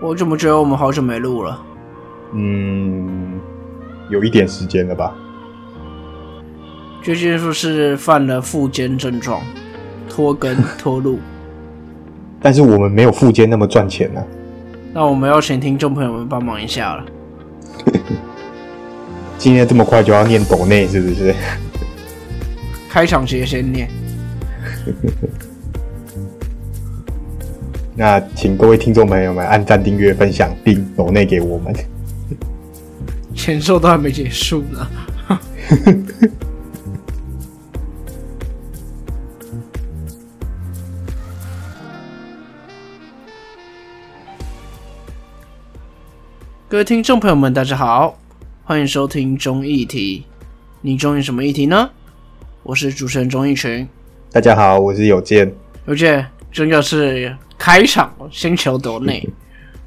我怎么觉得我们好久没录了？嗯，有一点时间了吧？最近是不是犯了腹肩症状，拖更 拖录？但是我们没有附件那么赚钱呢、那我们要请听众朋友们帮忙一下了。今天这么快就要念抖内是不是？开场节先念，那请各位听众朋友们按赞、订阅、分享，并抖内给我们。前奏都还没结束呢。各位听众朋友们，大家好，欢迎收听中议题。你中意什么议题呢？我是主持人钟义群。大家好，我是有健。有健真的是开场先求斗内，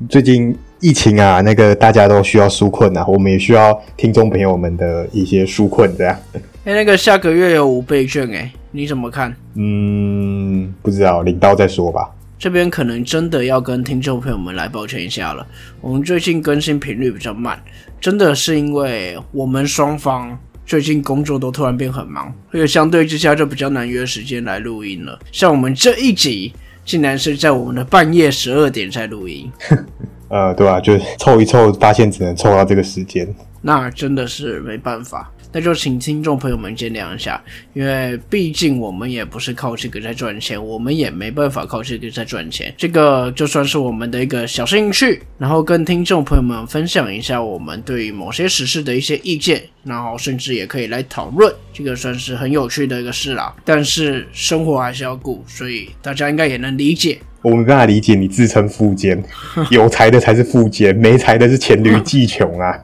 最近疫情啊，那个大家都需要纾困啊，我们也需要听众朋友们的一些纾困，这样。哎、那个下个月有五倍券，哎，你怎么看？嗯，不知道领到再说吧。这边可能真的要跟听众朋友们来抱歉一下了，我们最近更新频率比较慢，真的是因为我们双方最近工作都突然变很忙，所以相对之下就比较难约时间来录音了。像我们这一集，竟然是在我们的半夜十二点在录音，呃，对吧、就是凑一凑，发现只能凑到这个时间。那真的是没办法。那就请听众朋友们见谅一下，因为毕竟我们也不是靠这个在赚钱，我们也没办法靠这个在赚钱。这个就算是我们的一个小兴趣，然后跟听众朋友们分享一下我们对于某些时事的一些意见，然后甚至也可以来讨论，这个算是很有趣的一个事啦。但是生活还是要顾，所以大家应该也能理解。我没办法理解你自称富奸，有才的才是富奸，没才的是黔驴技穷啊。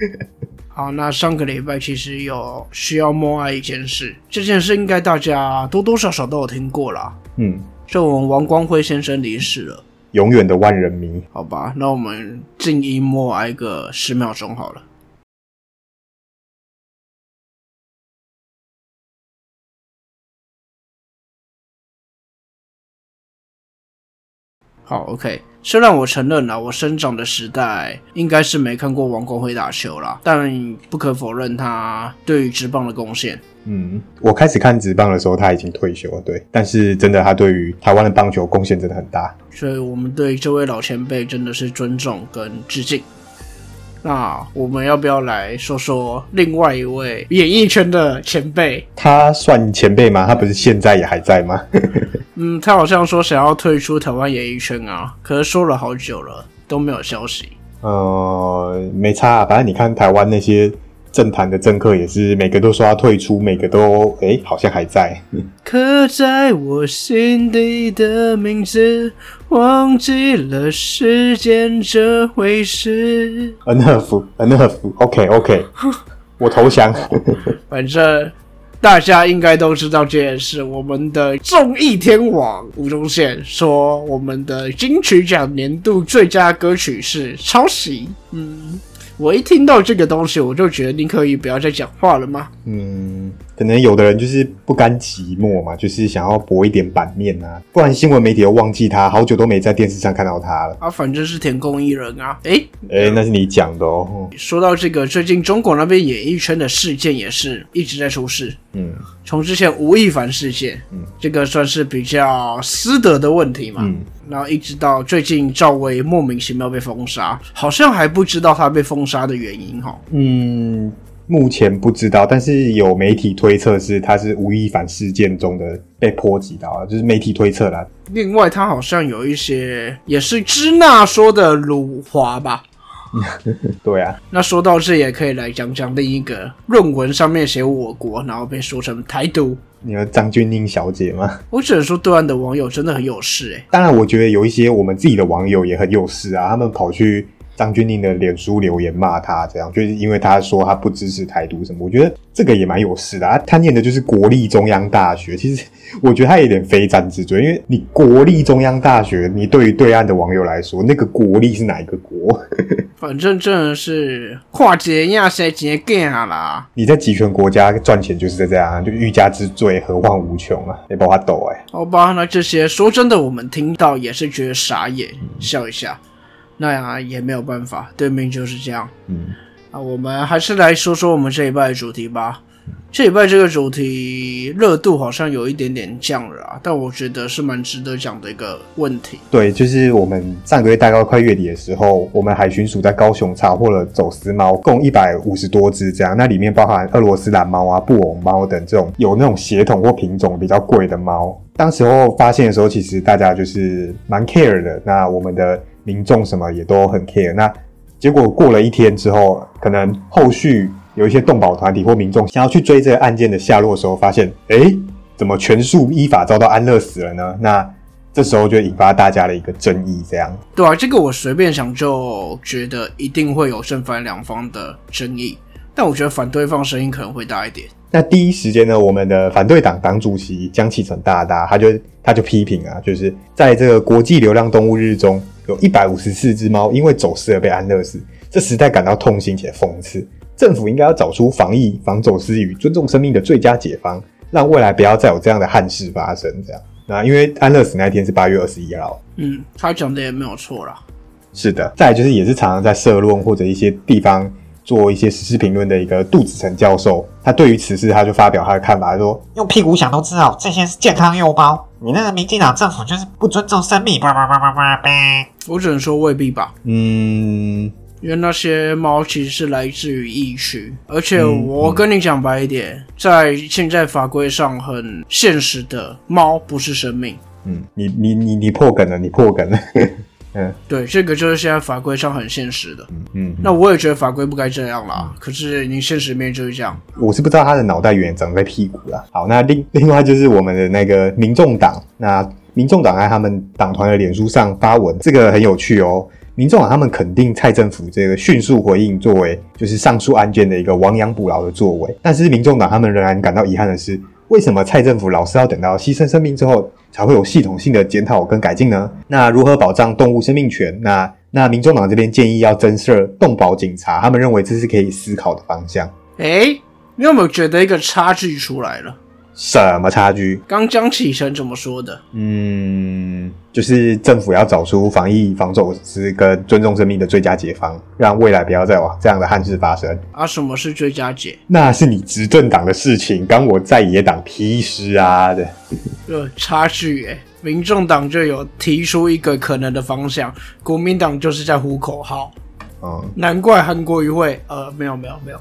好，那上个礼拜其实有需要默哀一件事，这件事应该大家多多少少都有听过啦。嗯，就我们王光辉先生离世了，永远的万人迷。好吧，那我们静音默哀个十秒钟好了。好，OK。虽然我承认了，我生长的时代应该是没看过王光辉打球啦，但不可否认他对于职棒的贡献。嗯，我开始看职棒的时候他已经退休了，对，但是真的他对于台湾的棒球贡献真的很大。所以我们对这位老前辈真的是尊重跟致敬。那我们要不要来说说另外一位演艺圈的前辈？他算前辈吗？他不是现在也还在吗？嗯，他好像说想要退出台湾演艺圈啊，可是说了好久了都没有消息。呃，没差、啊，反正你看台湾那些政坛的政客也是每个都说要退出，每个都诶、好像还在。刻在我心底的名字，忘记了时间这回事。Enough, enough. OK, OK. 我投降。反正大家应该都知道这件事。我们的综艺天王吴宗宪说，我们的金曲奖年度最佳歌曲是抄袭。嗯，我一听到这个东西，我就觉得你可以不要再讲话了吗？嗯，可能有的人就是不甘寂寞嘛，就是想要博一点版面啊，不然新闻媒体都忘记他，好久都没在电视上看到他了。啊，反正是田宫艺人啊。诶，诶、那是你讲的哦。说到这个，最近中国那边演艺圈的事件也是一直在出事。嗯从之前吴亦凡事件，嗯这个算是比较私德的问题嘛，嗯然后一直到最近赵薇莫名其妙被封杀，好像还不知道他被封杀的原因哈。嗯，目前不知道，但是有媒体推测是他是吴亦凡事件中的被波及到了，就是媒体推测啦。另外，他好像有一些也是支那说的辱华吧。对啊，那说到这，也可以来讲讲另一个论文上面写我国，然后被说成台独。你有张钧甯小姐吗？我只能说，对岸的网友真的很有事诶、当然，我觉得有一些我们自己的网友也很有事啊，他们跑去张钧甯的脸书留言骂他，这样就是因为他说他不支持台独什么，我觉得这个也蛮有事的啊。他念的就是国立中央大学，其实我觉得他有点非战之罪，因为你国立中央大学，你对于对岸的网友来说，那个国立是哪一个国？反正真的是跨界亚谁节干啦。你在集权国家赚钱就是在这样啊，就欲加之罪，何患无穷啊！你把我抖哎，好吧，那这些说真的，我们听到也是觉得傻眼，笑一下。那样也没有办法，对面就是这样。嗯，啊，我们还是来说说我们这一拜的主题吧。这礼拜这个主题热度好像有一点点降了啊，但我觉得是蛮值得讲的一个问题。对，就是我们上个月大概快月底的时候，我们海巡署在高雄查获了走私猫，共一百五十多只，这样，那里面包含俄罗斯蓝猫啊、布偶猫等这种有那种血统或品种比较贵的猫。当时候发现的时候，其实大家就是蛮 care 的，那我们的民众什么也都很 care。那结果过了一天之后，可能后续。有一些动保团体或民众想要去追这个案件的下落的时候，发现，哎，怎么全数依法遭到安乐死了呢？那这时候就引发大家的一个争议，这样。对啊，这个我随便想就觉得一定会有正反两方的争议，但我觉得反对方声音可能会大一点。那第一时间呢，我们的反对党党主席江启臣大大，他就他就批评啊，就是在这个国际流浪动物日中，有一百五十四只猫因为走失而被安乐死，这实在感到痛心且讽刺。政府应该要找出防疫、防走私与尊重生命的最佳解方，让未来不要再有这样的憾事发生。这样，那因为安乐死那天是八月二十一号。嗯，他讲的也没有错啦。是的，再就是也是常常在社论或者一些地方做一些时事评论的一个杜子成教授，他对于此事他就发表他的看法，说用屁股想都知道这些是健康幼猫，你那个民进党政府就是不尊重生命。叭叭叭叭叭叭。我只能说未必吧。嗯。因为那些猫其实是来自于疫区，而且我跟你讲白一点，在现在法规上很现实的，猫不是生命。嗯，你你你你破梗了，你破梗了。嗯，对，这个就是现在法规上很现实的。嗯嗯，那我也觉得法规不该这样啦。可是你现实面就是这样。我是不知道他的脑袋原长在屁股啦。好，那另 另外就是我们的那个民众党，那民众党在他们党团的脸书上发文，这个很有趣哦。民众党他们肯定蔡政府这个迅速回应，作为就是上述案件的一个亡羊补牢的作为。但是民众党他们仍然感到遗憾的是，为什么蔡政府老是要等到牺牲生命之后，才会有系统性的检讨跟改进呢？那如何保障动物生命权？那那民众党这边建议要增设动保警察，他们认为这是可以思考的方向。哎，你有没有觉得一个差距出来了？什么差距？刚江启臣怎么说的？嗯，就是政府要找出防疫、防走私跟尊重生命的最佳解方，让未来不要再往这样的憾事发生。啊，什么是最佳解？那是你执政党的事情，刚我在野党批示啊的。呃，差距哎，民众党就有提出一个可能的方向，国民党就是在呼口号。嗯，难怪韩国瑜会呃，没有没有没有。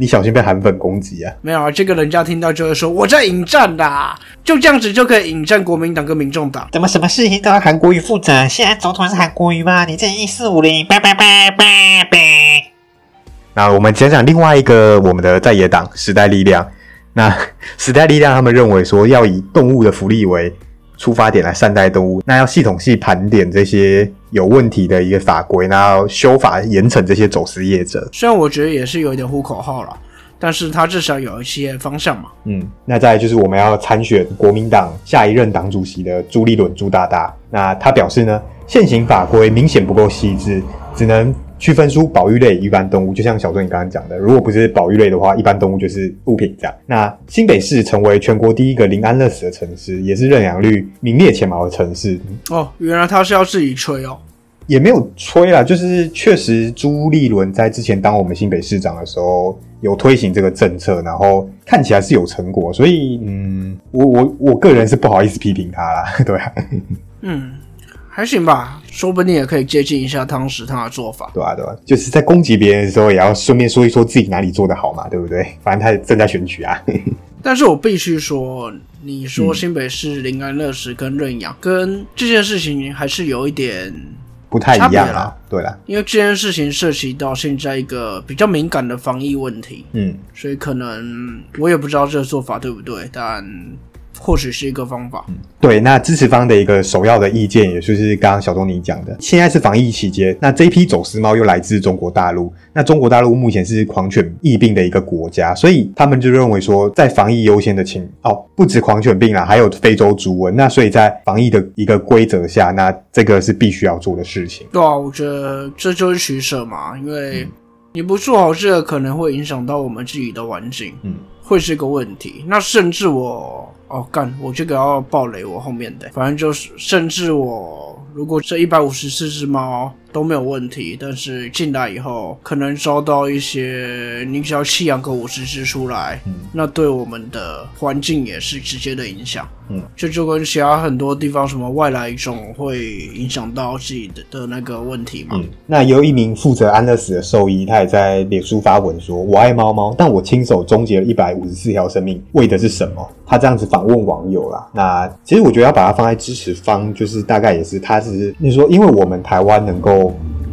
你小心被韩粉攻击啊！没有啊，这个人家听到就会说我在引战啦，就这样子就可以引战国民党跟民众党。怎么什么事情都要韩国瑜负责？现在总统是韩国瑜吗？你这一四五零，拜拜拜拜拜。那我们讲讲另外一个我们的在野党时代力量。那 时代力量他们认为说要以动物的福利为。出发点来善待动物，那要系统性盘点这些有问题的一个法规，然后修法严惩这些走私业者。虽然我觉得也是有一点呼口号了，但是它至少有一些方向嘛。嗯，那再就是我们要参选国民党下一任党主席的朱立伦朱大大，那他表示呢，现行法规明显不够细致，只能。区分出保育类一般动物，就像小钟你刚刚讲的，如果不是保育类的话，一般动物就是物品这样。那新北市成为全国第一个零安乐死的城市，也是认养率名列前茅的城市。哦，原来他是要自己吹哦，也没有吹啦，就是确实朱立伦在之前当我们新北市长的时候有推行这个政策，然后看起来是有成果，所以嗯，我我我个人是不好意思批评他啦，对啊，嗯。还行吧，说不定也可以接近一下汤匙他的做法。对啊，对啊，就是在攻击别人的时候，也要顺便说一说自己哪里做得好嘛，对不对？反正他正在选举啊。但是我必须说，你说新北市林安乐食跟认养，跟这件事情还是有一点不太一样啊。对了，因为这件事情涉及到现在一个比较敏感的防疫问题，嗯，所以可能我也不知道这个做法对不对，但。或许是一个方法。对，那支持方的一个首要的意见，也就是刚刚小东你讲的，现在是防疫期间，那这批走私猫又来自中国大陆，那中国大陆目前是狂犬疫病的一个国家，所以他们就认为说，在防疫优先的情哦，不止狂犬病啦，还有非洲猪瘟，那所以在防疫的一个规则下，那这个是必须要做的事情。对啊，我觉得这就是取舍嘛，因为你不做好这个，可能会影响到我们自己的环境，嗯，会是个问题。那甚至我。哦，干！我这个要暴雷，我后面的，反正就是，甚至我如果这一百五十四只猫都没有问题，但是进来以后可能遭到一些，你只要弃养个五十只出来，嗯那对我们的环境也是直接的影响。嗯，这就跟其他很多地方什么外来种会影响到自己的的那个问题嘛。嗯，那有一名负责安乐死的兽医，他也在脸书发文说：“我爱猫猫，但我亲手终结了一百五十四条生命，为的是什么？”他这样子访问网友啦。那其实我觉得要把它放在支持方，就是大概也是他只是你说，因为我们台湾能够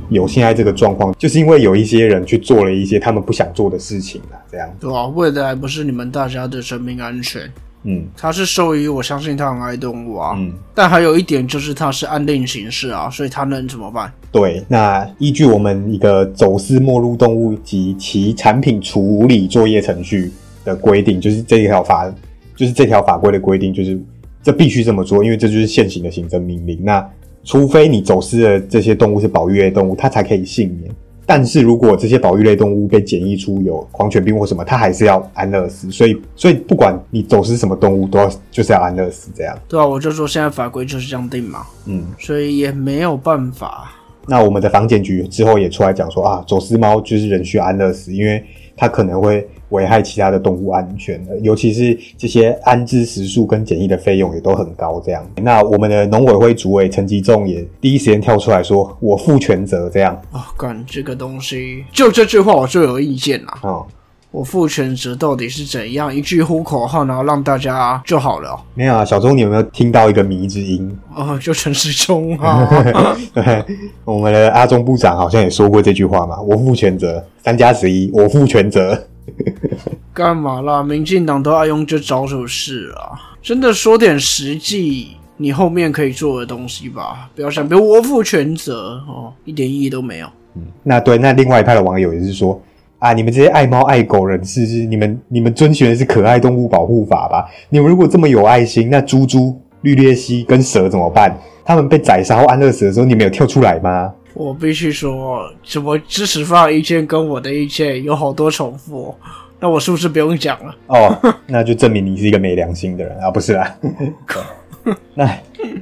有现在这个状况，就是因为有一些人去做了一些他们不想做的事情了，这样。对啊、为的还不是你们大家的生命安全。嗯他是兽医，我相信他很爱动物啊。嗯，但还有一点就是他是安定形式啊，所以他能怎么办？对。那依据我们一个走私没入动物及其产品处理作业程序的规定，就是这一条法，就是这条法规的规定，就是这必须这么做，因为这就是现行的行政命令。那除非你走私的这些动物是保育类动物，它才可以幸免。但是如果这些保育类动物被检疫出有狂犬病或什么，它还是要安乐死。所以，所以不管你走私什么动物，都要就是要安乐死这样。对啊，我就说现在法规就是这样定嘛，嗯，所以也没有办法。那我们的防检局之后也出来讲说啊，走私猫就是人需安乐死，因为它可能会危害其他的动物安全的，尤其是这些安置食宿跟检疫的费用也都很高。这样，那我们的农委会主委陈吉仲也第一时间跳出来说，我负全责。这样，啊，干这个东西，就这句话我就有意见啦。哦，我负全责到底是怎样？一句呼口号，然后让大家就好了哦。没有啊，小钟，你有没有听到一个迷之音？哦，就陈世忠啊，对，我们的阿中部长好像也说过这句话嘛，我负全责，三加十一，我负全责。干嘛啦？民进党都爱用这招数是啊，真的说点实际，你后面可以做的东西吧，不要想，比如我负全责哦，一点意义都没有。嗯那对，那另外一派的网友也是说啊，你们这些爱猫爱狗人士，是你们你们遵循的是可爱动物保护法吧？你们如果这么有爱心，那猪猪、绿鬣蜥跟蛇怎么办？他们被宰杀或安乐死的时候，你们有跳出来吗？我必须说，怎么支持方的意见跟我的意见有好多重复哦、那我是不是不用讲了？哦，那就证明你是一个没良心的人啊，不是啦。对 那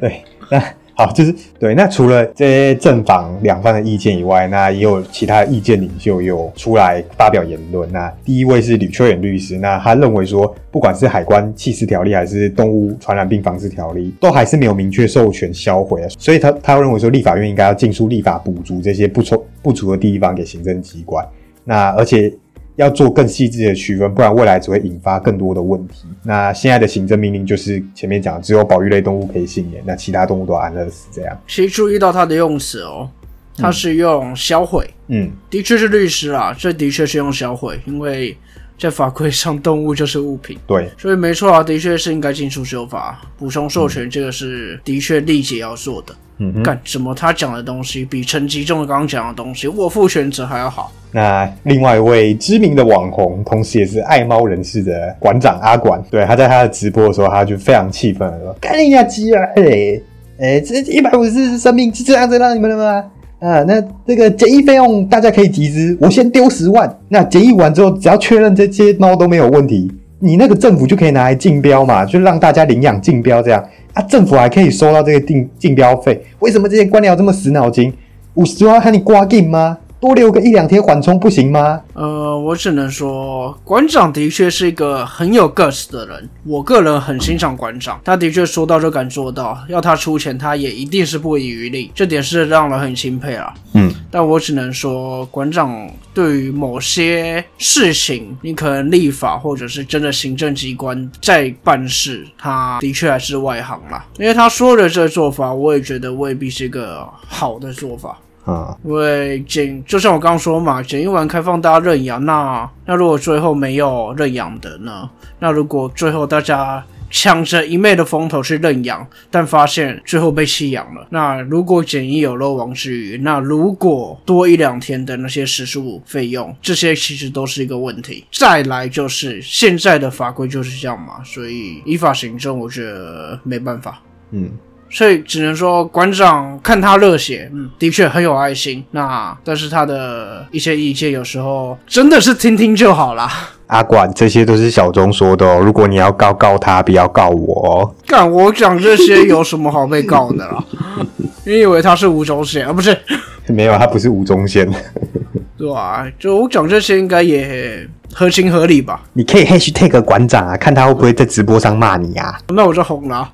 对，那好，就是对。那除了这些正反两方的意见以外，那也有其他意见领袖有出来发表言论。那第一位是吕秋远律师，那他认为说，不管是海关弃尸条例还是动物传染病防治条例，都还是没有明确授权销毁，所以他他认为说，立法院应该要尽速立法补足这些不足不足的地方给行政机关。那而且要做更细致的区分，不然未来只会引发更多的问题。那现在的行政命令就是前面讲，只有保育类动物可以幸免，那其他动物都安乐死这样。其实注意到它的用词哦，它是用销毁，嗯，的确是律师啊，这的确是用销毁，因为在法规上动物就是物品。对，所以没错啊，的确是应该尽速修法，补充授权，这个是的确立即要做的。嗯。干什么他讲的东西比陈吉仲刚刚讲的东西，我负全责还要好？那另外一位知名的网红，同时也是爱猫人士的馆长阿管，对，他在他的直播的时候，他就非常气愤的说：“干你呀鸡啊！哎、哎，这一百五十四生命是这样子让你们的吗？啊，那这个检疫费用大家可以集资，我先丢十万。那检疫完之后，只要确认这些猫都没有问题，你那个政府就可以拿来竞标嘛，就让大家领养竞标这样啊，政府还可以收到这个竞竞标费。为什么这些官僚这么死脑筋？五十万喊你刮进吗？多留个一两天缓冲不行吗？呃，我只能说，馆长的确是一个很有 guts 的人，我个人很欣赏馆长，他的确说到就敢做到，要他出钱，他也一定是不遗余力，这点是让人很钦佩啊。嗯，但我只能说，馆长对于某些事情，你可能立法或者是真的行政机关在办事，他的确还是外行啦。因为他说的这做法，我也觉得未必是一个好的做法。啊、因为检，就像我刚刚说嘛，检疫完开放大家认养，那那如果最后没有认养的呢？那如果最后大家抢着一昧的风头去认养，但发现最后被弃养了，那如果检疫有漏网之鱼，那如果多一两天的那些食宿费用，这些其实都是一个问题。再来就是现在的法规就是这样嘛，所以依法行政，我觉得没办法。嗯，所以只能说馆长看他热血，嗯，的确很有爱心。那但是他的一些意见有时候真的是听听就好啦。阿管，这些都是小钟说的哦。如果你要告告他，不要告我哦。干我讲这些有什么好被告的啦？你以为他是吴宗宪啊？不是，没有，他不是吴宗宪。对吧、就我讲这些应该也合情合理吧？你可以 hashtag 馆长啊，看他会不会在直播上骂你啊。那我就红了啊。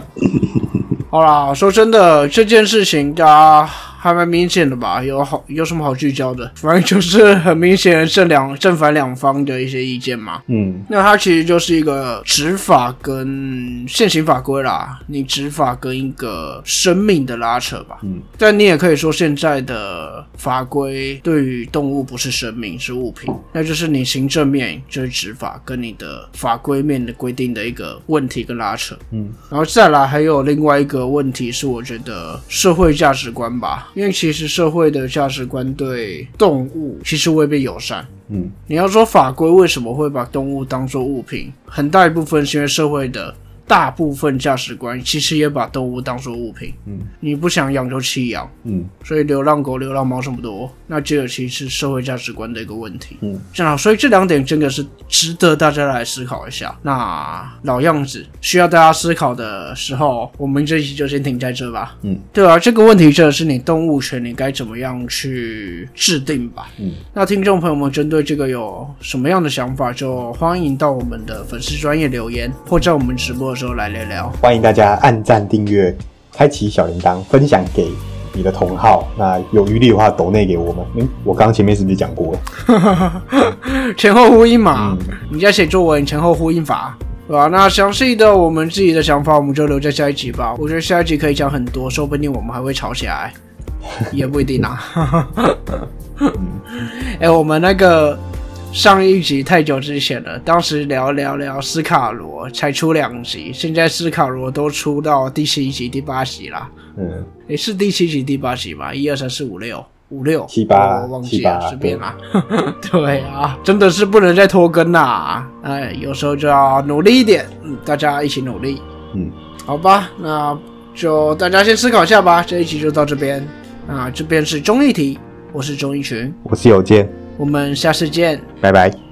好啦，说真的，这件事情大家还蛮明显的吧？有好有什么好聚焦的？反正就是很明显的正两正反两方的一些意见嘛。嗯那它其实就是一个执法跟现行法规啦，你执法跟一个生命的拉扯吧。嗯，但你也可以说现在的法规对于动物不是生命，是物品，那就是你行政面就是执法跟你的法规面的规定的一个问题跟拉扯。嗯，然后再来还有另外一个问题是，我觉得社会价值观吧，因为其实社会的价值观对动物其实未必友善。嗯你要说法规为什么会把动物当做物品，很大一部分是因为社会的大部分价值观其实也把动物当做物品。嗯你不想养就弃养，嗯所以流浪狗、流浪猫这么多，那这个其实是社会价值观的一个问题。嗯，这样，所以这两点真的是值得大家来思考一下。那老样子，需要大家思考的时候，我们这一期就先停在这吧。嗯，对啊，这个问题真的是你动物权你该怎么样去制定吧。嗯，那听众朋友们针对这个有什么样的想法，就欢迎到我们的粉丝专业留言，或在我们直播的时候来聊聊。欢迎大家按赞、订阅、开启小铃铛，分享给你的同好。那有余力的话，抖内给我们。嗯，我刚刚前面是不是讲过了？前后呼应嘛，嗯你在写作文前后呼应法，对吧？那详细的我们自己的想法，我们就留在下一集吧。我觉得下一集可以讲很多，说不定我们还会吵起来，也不一定啊。哎、我们那个上一集太久之前了，当时聊聊聊斯卡罗才出两集，现在斯卡罗都出到第七集、第八集啦。嗯，诶，是第七集、第八集吧？一二三四五六，五六七八我忘记了，随便啦。对啊，真的是不能再拖更啦！哎，有时候就要努力一点，嗯，大家一起努力，嗯，好吧？那就大家先思考一下吧。这一集就到这边，啊，这边是综艺题，我是钟一群，我是有健，我们下次见。拜拜。